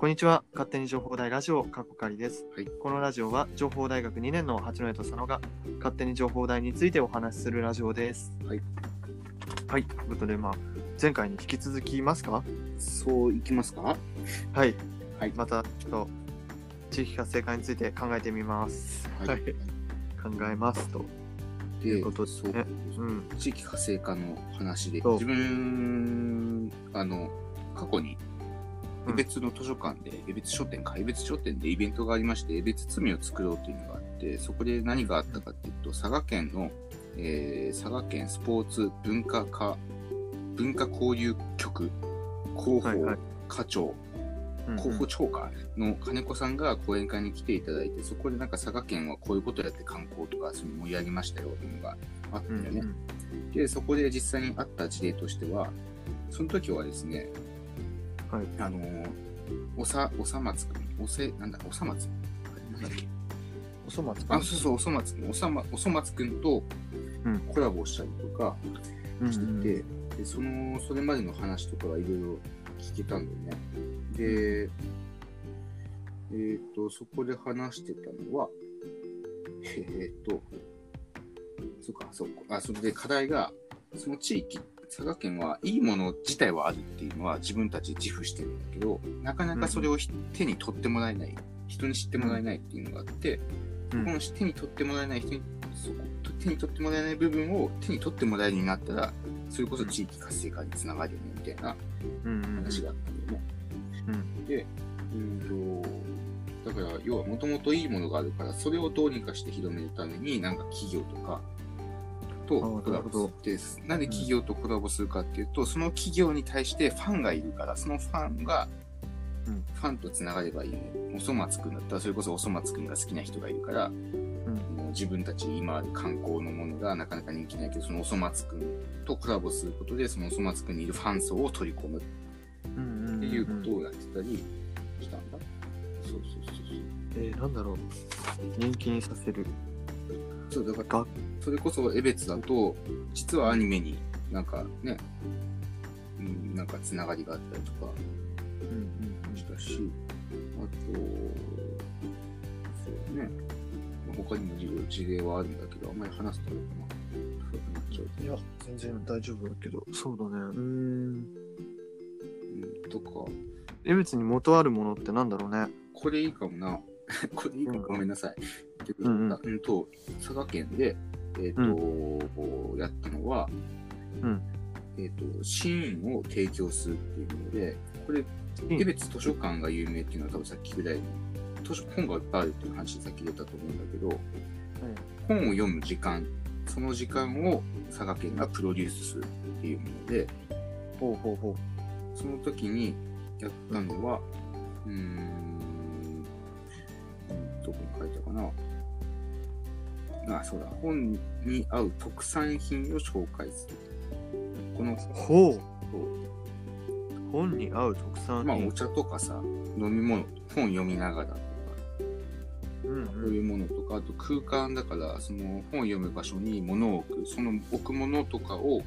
こんにちは。勝手に情報大ラジオ、かこかりです、はいこのラジオは、情報大学2年の八戸と佐野が、勝手に情報大についてお話しするラジオです。はい。はい。ということで、まあ、前回に引き続きますか？そういきますか？はい。はいまた、ちょっと、地域活性化について考えてみます。はい考えますと。でいうことですねうん。地域活性化の話で自分あの過去にうん江別の図書館で、江別書店か江別書店でイベントがありまして江別罪を作ろうというのがあってそこで何があったかっていうと佐賀県の、えー佐賀県スポーツ文化課文化交流局広報課長、うん広報長官の金子さんが講演会に来ていただいて、そこでなんか佐賀県はこういうことやって観光とかそういうの盛り上げましたよっていうのがあったうんんだよね。で、そこで実際にあった事例としては、その時はですね、はい。あのー、おさ、おさまつくん、おせ、なんだ、おさまなんだっけおそ松あ、そうそう、おそまつくん、おさま、おそまつくんとうん。コラボしたりとかうんしてて、で、その、それまでの話とかがいろいろ聞けたんだよね。で、えっ、と、そこで話してたのは、えっ、と、そっか、そっか、あ、それで課題が、その地域、佐賀県はいいもの自体はあるっていうのは自分たちで自負してるんだけど、なかなかそれをひ手に取ってもらえない、人に知ってもらえないっていうのがあって、うん。この手に取ってもらえない人に、そこ、手に取ってもらえない部分を手に取ってもらえるようになったら、それこそ地域活性化につながるよね、みたいなうんうん。話があったんだよね。うん。で、うんと、だから、要はもともといいものがあるから、それをどうにかして広めるために、なんか企業とかとあコラボするって、なんで企業とコラボするかっていうと、その企業に対してファンがいるから、そのファンが、うんファンとつながればいい。おそ松くんだったら、それこそおそ松くんが好きな人がいるから、もう自分たち今ある観光のものがなかなか人気ないけど、そのおそ松くんとコラボすることで、そのおそ松くんにいるファン層を取り込むっうんうんていうことをやってたりしたんだ。そうそうそうえー、なんだろう。人気にさせる。そう。だからが、それこそ江別だと、実はアニメになんかね、うん、なんかつながりがあったりとかうんしたし、あと、そうね、まあ他にも事例はあるんだけど、あんまり話すとあれかな。そうなっちゃういや、全然大丈夫だけど、そうだね。うーん。うん、とか、江別に元あるものってなんだろうね。これいいかもな。これいいかごめんなさい。うんうんうん。と、佐賀県で、えっ、と、やったのは、うん。えっ、と、シーンを提供するっていうので、これ、うん。江別図書館が有名っていうのは多分さっきぐらいに、図書本がいっぱいあるっていう話でさっき出たと思うんだけど、本を読む時間、その時間を佐賀県がプロデュースするっていうもので、ほうほうほその時にやったのは、うーん、うんどこに書いたかな。あ、そうだ。本に合う特産品を紹介する。この、う。ほう。本に合う特産まあ、品。お茶とかさ、飲み物、本読みながらとか、うんそういうものとか、あと空間だから、その本読む場所に物を置く、その置くものとかを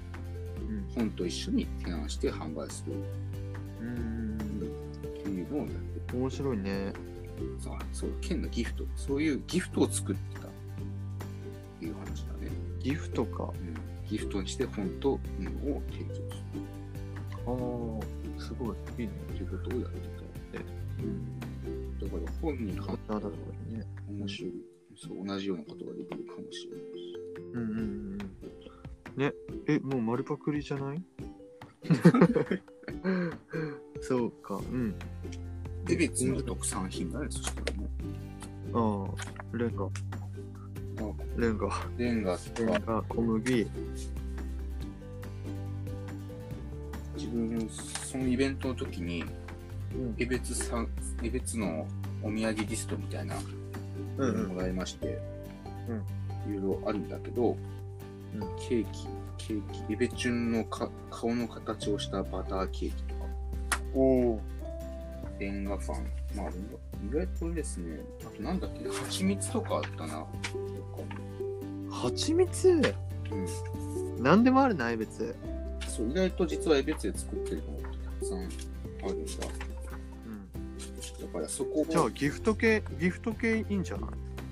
うん。本と一緒に提案して販売するうん。っていうのをやって面白いね。さあ、そう、県のギフト、そういうギフトを作ってたっていう話だね。ギフトか。うん、ギフトにして本と物を提供するああ、すごい。いいね。っていうことをやってたので、うん、だから本に関あだからね。面白い、そう、同じようなことができるかもしれないし。うんうんうん。ね。え、もう丸パクリじゃない？そうか。うん。で、別の特産品だね、そしたらね。ああ、レンガ。あレンガ。レンガとか、レンガ、小麦。自分、そのイベントの時に、うん江別さん、のお土産リストみたいなうんもらいまして、いろいろあるんだけど、うんケーキ、ケーキ、エベチュンのか顔の形をしたバターケーキとか、おお。レンガファン、まあ、意外とですね、あとなんだっけ、蜂蜜とかあったな、蜂蜜？うん。なんでもあるな、江別。そう、意外と実はエベツで作ってるのってたくさんあるんだ。だからそこを、じゃあギフト系、ギフト系いいんじゃない？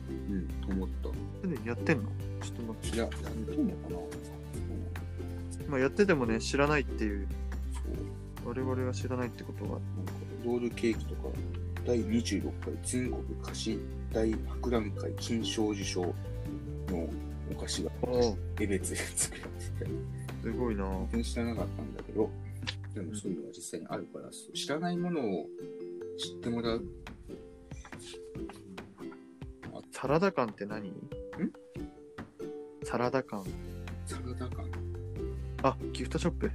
うん、と思った。すでにやってんの？ちょっと待って。いや、やってんのかなまあやっててもね、知らないっていう、そう。我々が知らないってことは、ロールケーキとか、第26回全国菓子大博覧会金賞受賞のお菓子がおエベツで作られてて、すごいな全然知らなかったんだけど、でもそういうのが実際にあるから、そう知らないものを知ってもらう。サラダ感って何？サラダ感。サラダ感。あ、ギフトショップ。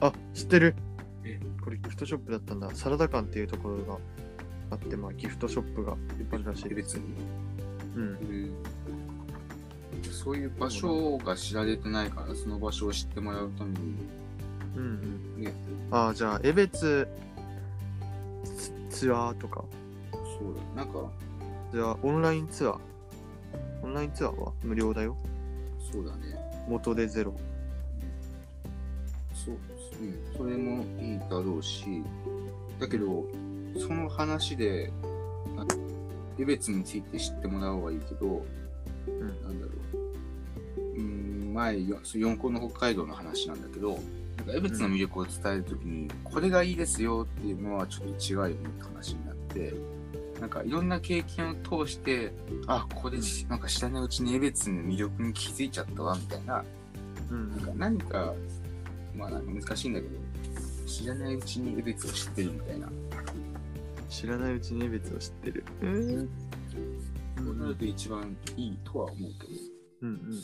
あ、知ってるえ。これギフトショップだったんだ。サラダ館っていうところがあって、まあギフトショップがあるらしいエベツに。うん。うんそういう場所が知られてないから、その場所を知ってもらうために、うんうん。ねあ、じゃあ、江別ツツアーとか、そうだ、なんか、じゃあ、オンラインツアー。オンラインツアーは無料だよ。そうだね。元でゼロ。そう、うん、それもいいだろうし、だけど、その話で、あエベツについて知ってもらおうはいいけど、ん。なんだろう、うん、前、よ四校の北海道の話なんだけど、なんかエベツの魅力を伝えるときに、これがいいですよっていうのはちょっと違うよねって話になって、なんかいろんな経験を通して、あ、これ、なんか知らないうちにエベツの魅力に気づいちゃったわ、みたいな、うん。なんか何か、まあなんか難しいんだけど、知らないうちにエベツを知ってるみたいな。知らないうちに江別を知ってる。えーそうなると一番いいとは思うけど。うんうん。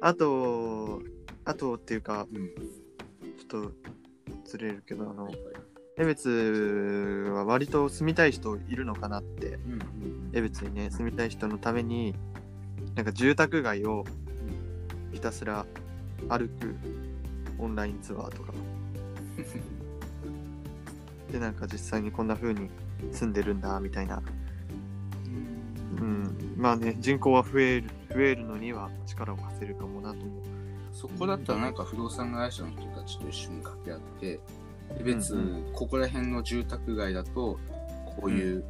あと、あとっていうか、うん。ちょっとずれるけど、あのはい、はい江別は割と住みたい人いるのかなって、うんうん江別にね、住みたい人のために、なんか住宅街をひたすら歩くオンラインツアーとか、で、なんか実際にこんな風に住んでるんだ、みたいな。うん。まあね、人口は増える、増えるのには力を貸せるかもなと思う。そこだったらなんか不動産会社の人たちと一緒に掛け合って、別、うんここら辺の住宅街だと、こういう、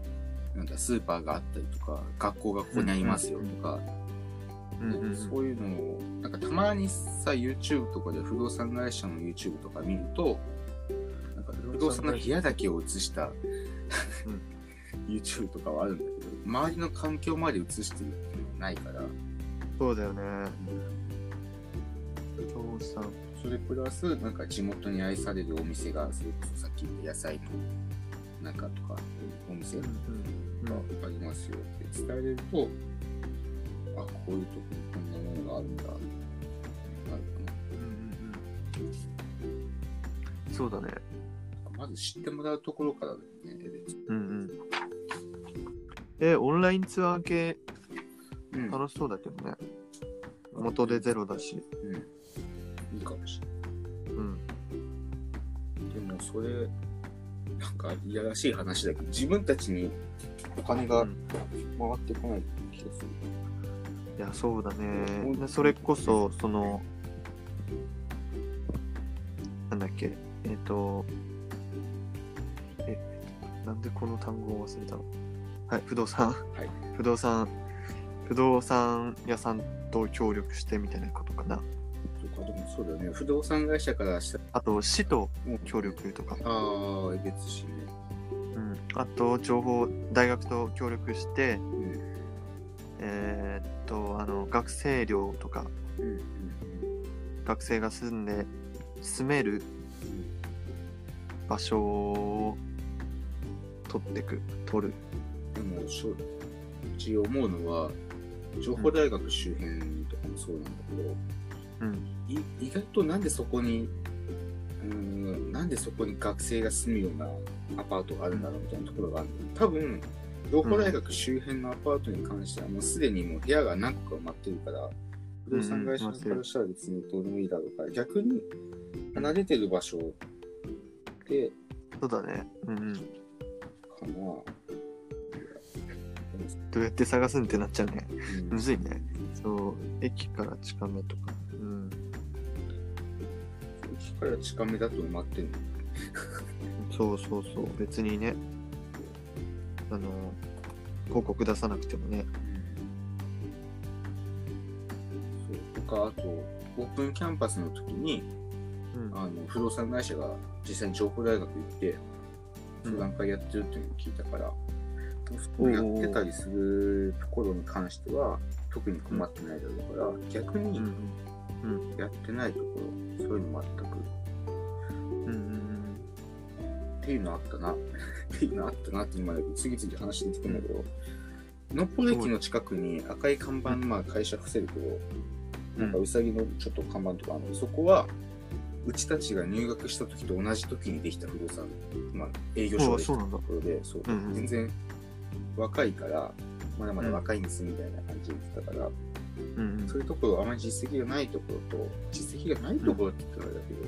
なんだ、スーパーがあったりとか、学校がここにありますよとか、うんうんうんそういうのを、なんかたまにさ、YouTube とかで不動産会社の YouTube とか見ると、なんか不動産の部屋だけを映した、YouTube とかはあるんだけど、周りの環境まで映してるっていうのはないから、そうだよね。不動産。それプラス、なんか地元に愛されるお店が、それこそさっき言った野菜の中とか、お店がうん。ありますよって伝えれると、あ、こういうとこにこんなものがあるんだ、なるかそうだね。な。まず知ってもらうところからだよね、うんうん。え、オンラインツアー系うん、楽しそうだけどね。元でゼロだし。うん。いいかもしれうん。ない。でも、それ、なんか、いやらしい話だけど、自分たちにお金がうん回ってこない気がする。いや、そうだうんね。でそれこそ、その、なんだっけ、えっ、と、え、なんでこの単語を忘れたの？はい、不動産。はい。不動産、不動産屋さんと協力してみたいなことかな。とか、でもそうだよね。不動産会社からしたら、あと、市と協力とか。ああ、別しね。うん。あと、情報、大学と協力して、うん。学生寮とか、うん。うん。学生が住んで、住める場所を取ってく、取る。でも、しょうち思うのは、情報大学周辺とかもそうなんだけど、うん。い意外となんでそこに、うーん、なんでそこに学生が住むようなアパートがあるんだろうみたいなところがあるの。多分、情報大学周辺のアパートに関しては、もうすでにもう部屋が何個か埋まってるから、不動産会社からしたら別にどうでもいいだろうから、逆に離れてる場所で、そうだね。うんうん。かな。どうやって探すんってなっちゃうね。うんむずいね。そう、駅から近めとか。うん。駅から近めだと埋まってるの？そうそうそう。別にね。あの広告出さなくてもね。そうとかあとオープンキャンパスの時にうん。あの不動産会社が実際に情報大学行って相談会やってるっていうのを聞いたから、そこやってたりするところに関しては特に困ってないだろうから逆にうんうん。やってないところそういうの全く。うんうんっていうのあったな。っていうのあったなって今次々話出てくるんだけど。のっぽ駅の近くに赤い看板、まあ会社伏せるけどなんかうさぎのちょっと看板とかあるの。でそこはうちたちが入学した時と同じ時にできた不動産、まあ、営業所ができたところでそう、うんうん。全然若いからまだまだ若いんですみたいな感じで言ってたから、うんうん。そういうところあまり実績がないところと実績がないところって言ったらだけど、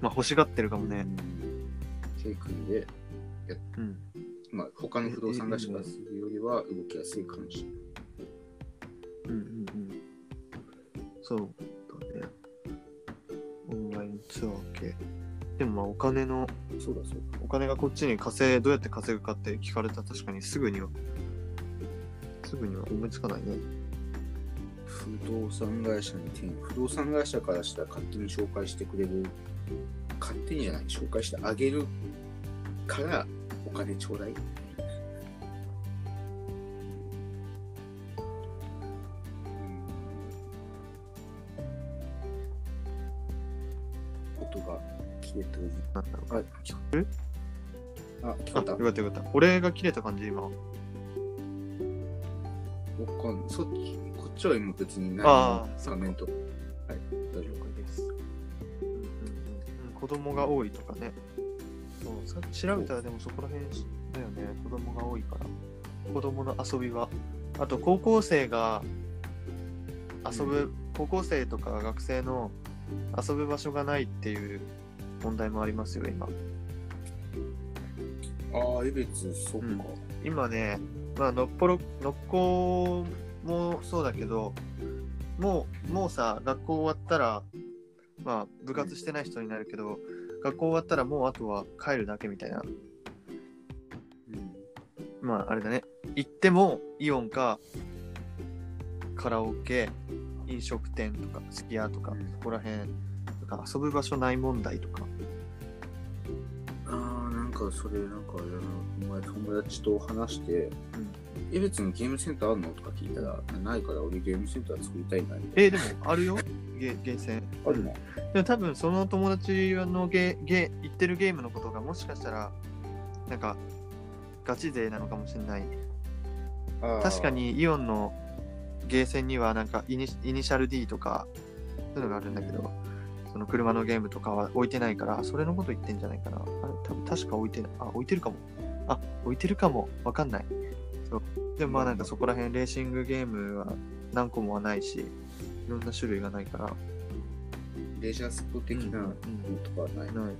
まあ欲しがってるかもね手組んで、うん。まあ、他の不動産会社がするよりは動きやすいかもしれない。うん。うんうんそうだね。オンラインツアー系でもまあお金のそうだそうだ。お金がこっちに稼いどうやって稼ぐかって聞かれたら確かにすぐにはすぐには思いつかないね。不動産会社に転不動産会社からしたら勝手に紹介してくれる勝手にじゃない紹介してあげるからお金ちょうだい。うん。音が消えてる。あ聞こえる？あ聞こあえた。よかったよかった。俺が切れた感じ今。わかん。そっち、こっちは今別にないあー画面と。はい、大丈了解です、うん。子供が多いとかね調べたらでもそこら辺だよね子供が多いから子供の遊び場あと高校生が遊ぶ、高校生とか学生の遊ぶ場所がないっていう問題もありますよ今夫。ああ、江別、そっか。うん今ね、まあ、のっぽろ、のっこもそうだけど、もう、もうさ、学校終わったら、まあ、部活してない人になるけど、学校終わったらもうあとは帰るだけみたいな。うん。まあ、あれだね。行っても、イオンか、カラオケ、飲食店とか、すき家とか、うんそこら辺、とか遊ぶ場所ない問題とか。ああ、なんかそれ、なんかあれだな、お前友達と話して、うん江別にゲームセンターあるのとか聞いたら、ないから俺ゲームセンター作りたいなえーでも、あるよ、ゲゲーセン。な。あるのでも多分その友達のゲゲ言ってるゲームのことがもしかしたらなんかガチ勢なのかもしれない確か。にイオンのゲーセンにはなんかイニイニシャル D とかそういうのがあるんだけどその車のゲームとかは置いてないからそれのこと言ってんじゃないかなあれ多分確か置いてあ置いてるかもあ置いてるかもわかんないそうでもまあなんかそこら辺レーシングゲームは何個もはないしいろんな種類がないからレジャースポ的なのうんとかはない。ない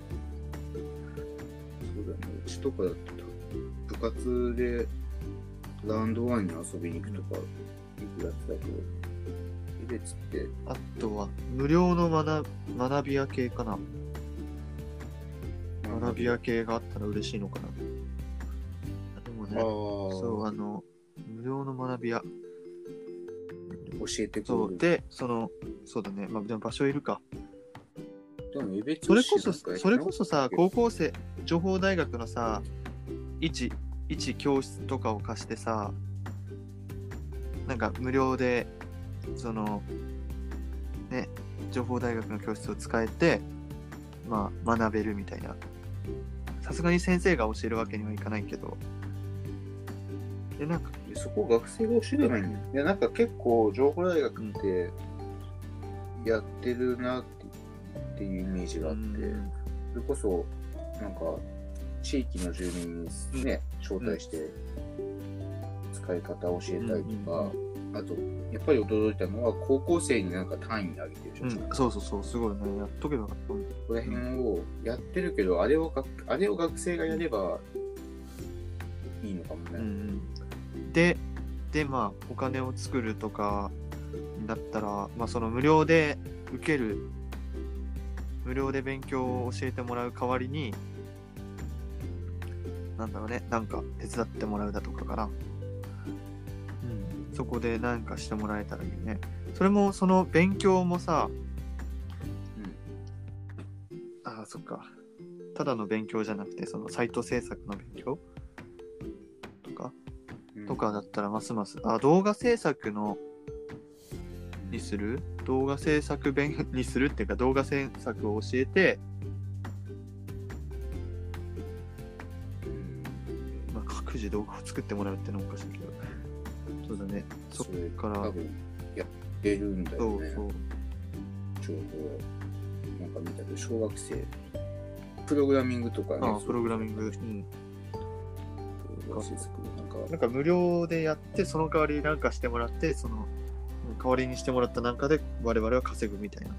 そうだね。うちとかだと部活でラウンドワンに遊びに行くとか、よくやってたけど、江別って、あとは、無料の学学び屋系かな。学び屋系があったら嬉しいのかな。でもね、そう、あの、無料の学び屋。教えてくれる。そう、で、その、そうだね、まあ、でも場所いるか。でもそれこそ、それこそさ、高校生、情報大学のさ、一、一教室とかを貸してさ、なんか無料で、その、ね、情報大学の教室を使えて、まあ、学べるみたいな。さすがに先生が教えるわけにはいかないけど。で、なんか、そこ学生が教えればいいんだよ。いや、なんか結構、情報大学ってやってるなっていうイメージがあって、うんそれこそ、なんか、地域の住民にね、招待して、使い方を教えたりとか、あと、やっぱり驚いたのは、高校生になんか単位上げてるうんじゃん。そうそうそう、すごいね。やっとけば。ここら辺をやってるけど、あれをがあれを学生がやればいいのかもね。うんうんで、で、まあ、お金を作るとかだったら、まあ、その無料で受ける、無料で勉強を教えてもらう代わりに、なんだろうね、なんか手伝ってもらうだとかかな。うん、そこでなんかしてもらえたらいいよね。それも、その勉強もさ、ああ、そっか。ただの勉強じゃなくて、そのサイト制作の勉強。とかだったらますます、あ、動画制作のにする？動画制作勉 にするっていうか動画制作を教えて、うん。まあ、各自動画を作ってもらうってのもおかしいけど。そうだね。そっそれから多分やってるんだよね。そうそう。情報なんか見たけど、小学生、プログラミングとかね。ああプログラミング、うん、動画制作なんか、無料でやってその代わりなんかしてもらってそのうん代わりにしてもらったなんかで我々は稼ぐみたいな。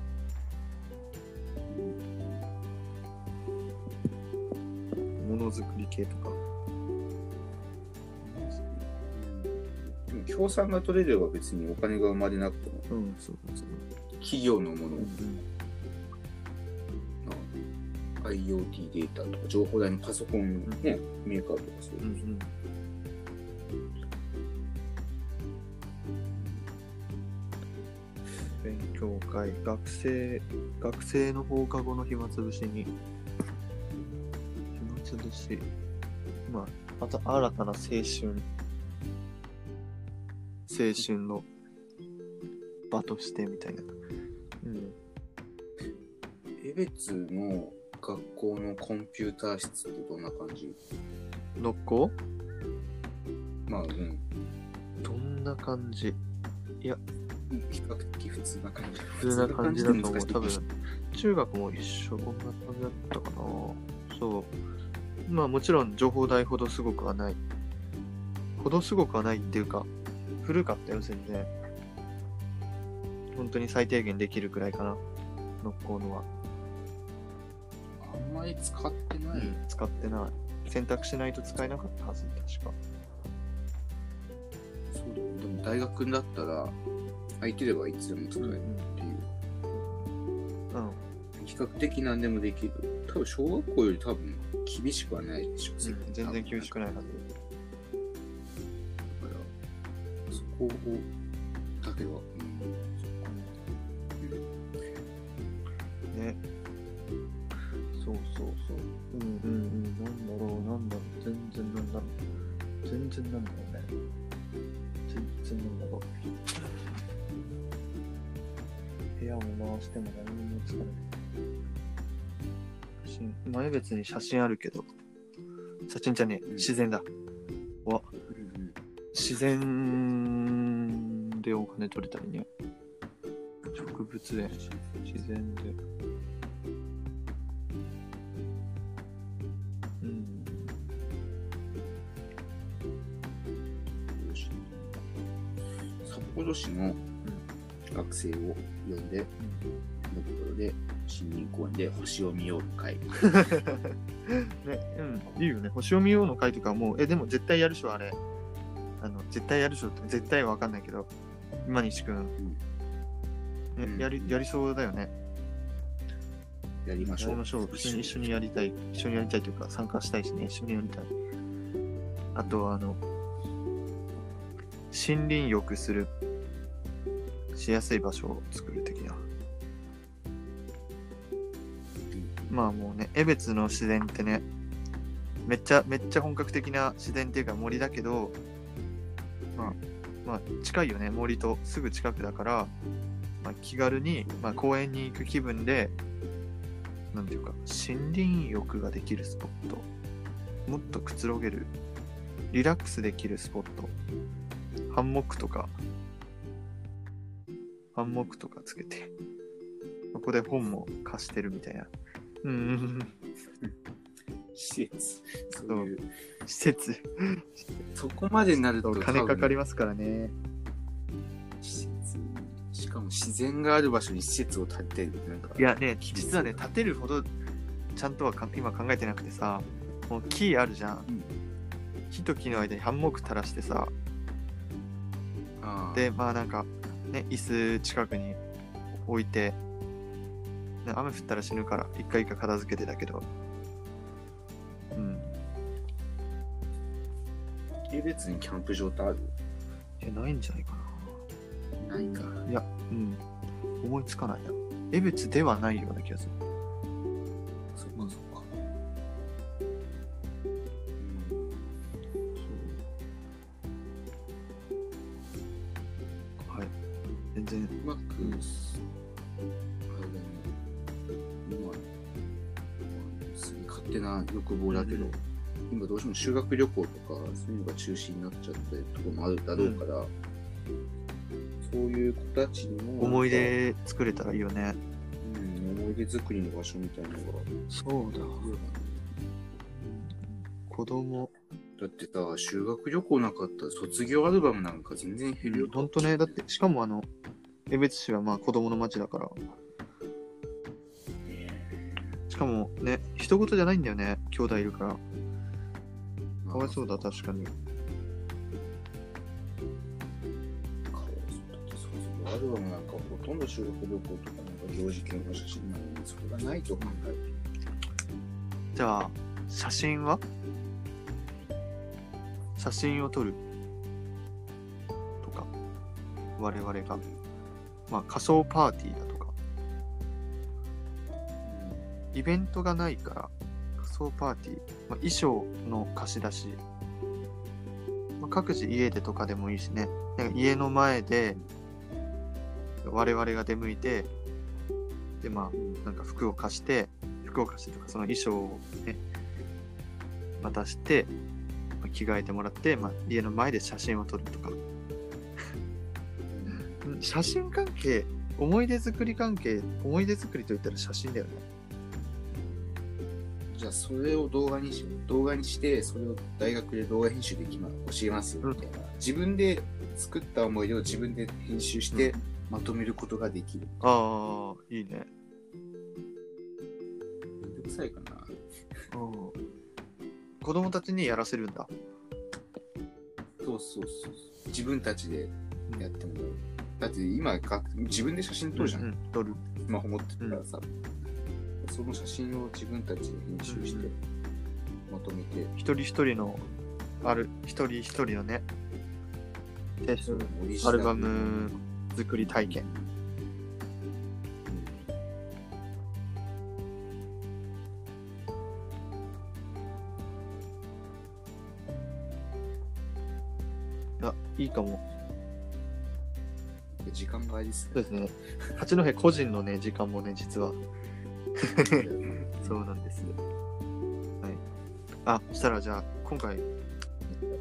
ものづくり系とか。協賛が取れれば別にお金が生まれなくても、うんそうそう企業のもの、うん IoT データとか情報台のパソコンね、メーカーとかそういうう、ん会学生学生の放課後の暇つぶしに。暇つぶし。まあまた新たな青春。青春の場としてみたいな。うん。江別の学校のコンピューター室ってどんな感じ？のっこまあうん。どんな感じ？比較的普通な感じ普通な感じだと思う。多分中学も一緒、こんな感じだったかな。そう。まあもちろん情報代ほどすごくはない。ほどすごくはないっていうか、古かったよ、全然。本当に最低限できるくらいかな。ノッコーのは。あんまり使ってない、使ってない。選択しないと使えなかったはず、確か。そうだよねでも大学だったら空いてればいつでも使えるっていう、うん。比較的何でもできる多分小学校より多分厳しくはないでしょ、うん、全然厳しくないはず。だからそこをだけは、うん、ね。そうそうそう。うん。うん。うん。なん。だろう、なん。だろう。全然なん。だろう。全然なん。だろうね。全然なん。だろう。しても何もつかない。写真、前別に写真あるけど、写真じゃねえ、うん自然だ。わ、うんうん自然でお金取れたりね。植物園、自然で。うん。札幌市の学生を呼んで、のところで森林公園で星を見ようの会。ね、うん、いいよね。星を見ようの会とかもう、え、でも絶対やるでしょ、あれ。あの、絶対やるでしょって、絶対わかんないけど、今西くん、うんね、やり、やりそうだよね。やりましょう。やりましょう。一緒に一緒にやりたい。一緒にやりたいというか、参加したいしね、一緒にやりたい。あとは、あの、森林浴する、しやすい場所を作る的な。まあもうね、江別の自然ってね、めっちゃ、めっちゃ本格的な自然っていうか森だけど、まあ、まあ近いよね、森とすぐ近くだから、まあ、気軽に、まあ、公園に行く気分で、なんていうか、森林浴ができるスポット、もっとくつろげる、リラックスできるスポット、ハンモックとか、ハンモックとかつけて、ここで本も貸してるみたいな。うん。うん。うん、施設。そういう。施設、そこまでになると金かかりますからね。施設。しかも自然がある場所に施設を建てる。なん。かいやね、実はね、建てるほどちゃん。とはか今考えてなくてさ、もう木あるじゃん。うん。木と木の間にハンモック垂らしてさ、あーで、まあなん。か、ね、椅子近くに置いて、ね雨降ったら死ぬから、一回一回片付けてだけど、うん。江別にキャンプ場ってある？え、ないんじゃないかないか。な。いや、うん。思いつかないな。江別ではないような気がする。手な欲望だけど、うん今どうしても修学旅行とか、そういうのが中止になっちゃったりとかもあるだろうから、そういう子たちにも、思い出作れたらいいよね。うん、思い出作りの場所みたいなのがそうだ。子供。だってさ、修学旅行なかったら卒業アルバムなんか全然減るよ。ほんとね、だって、しかもあの、江別市はまあ子供の町だから。しかもね、人事じゃないんだよね、兄弟いるから。かわいそうだ、確かに。かわいそうだって卒業アルバムなんかほとんど修学旅行とかなんか行事系の写真なのにそれがないと考えるじゃあ、写真は？写真を撮る？とか、我々が。まあ、仮装パーティーだとイベントがないから、仮装パーティー、まあ、衣装の貸し出し、まあ、各自家でとかでもいいしね、なんか家の前で我々が出向いて、で、まあ、なんか服を貸して、服を貸してとか、その衣装をね、渡して、まあ着替えてもらって、まあ、家の前で写真を撮るとか。写真関係、思い出作り関係、思い出作りといったら写真だよね。じゃあそれを動画にし動画にしてそれを大学で動画編集できま教えますみたいな、自分で作った思い出を自分で編集してまとめることができる、ああ、いいね。めんどくさいかな。子供たちにやらせるんだ。そうそうそう自分たちでやってもらう。だって今か自分で写真撮るじゃん、うん、撮る。スマホ持ってるからさ、その写真を自分たちで編集してまとめて、一人一人の、ある、一人一人のね、アルバム作り体験。あ、いいかも。時間がありすそうですね。八戸個人のね、時間もね、実は。そうなんです。はい。あ、そしたらじゃあ、今回、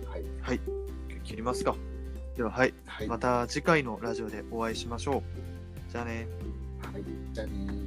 はい。はい、切りますか。では、はい。はい。また次回のラジオでお会いしましょう。じゃあね。はい。じゃあねー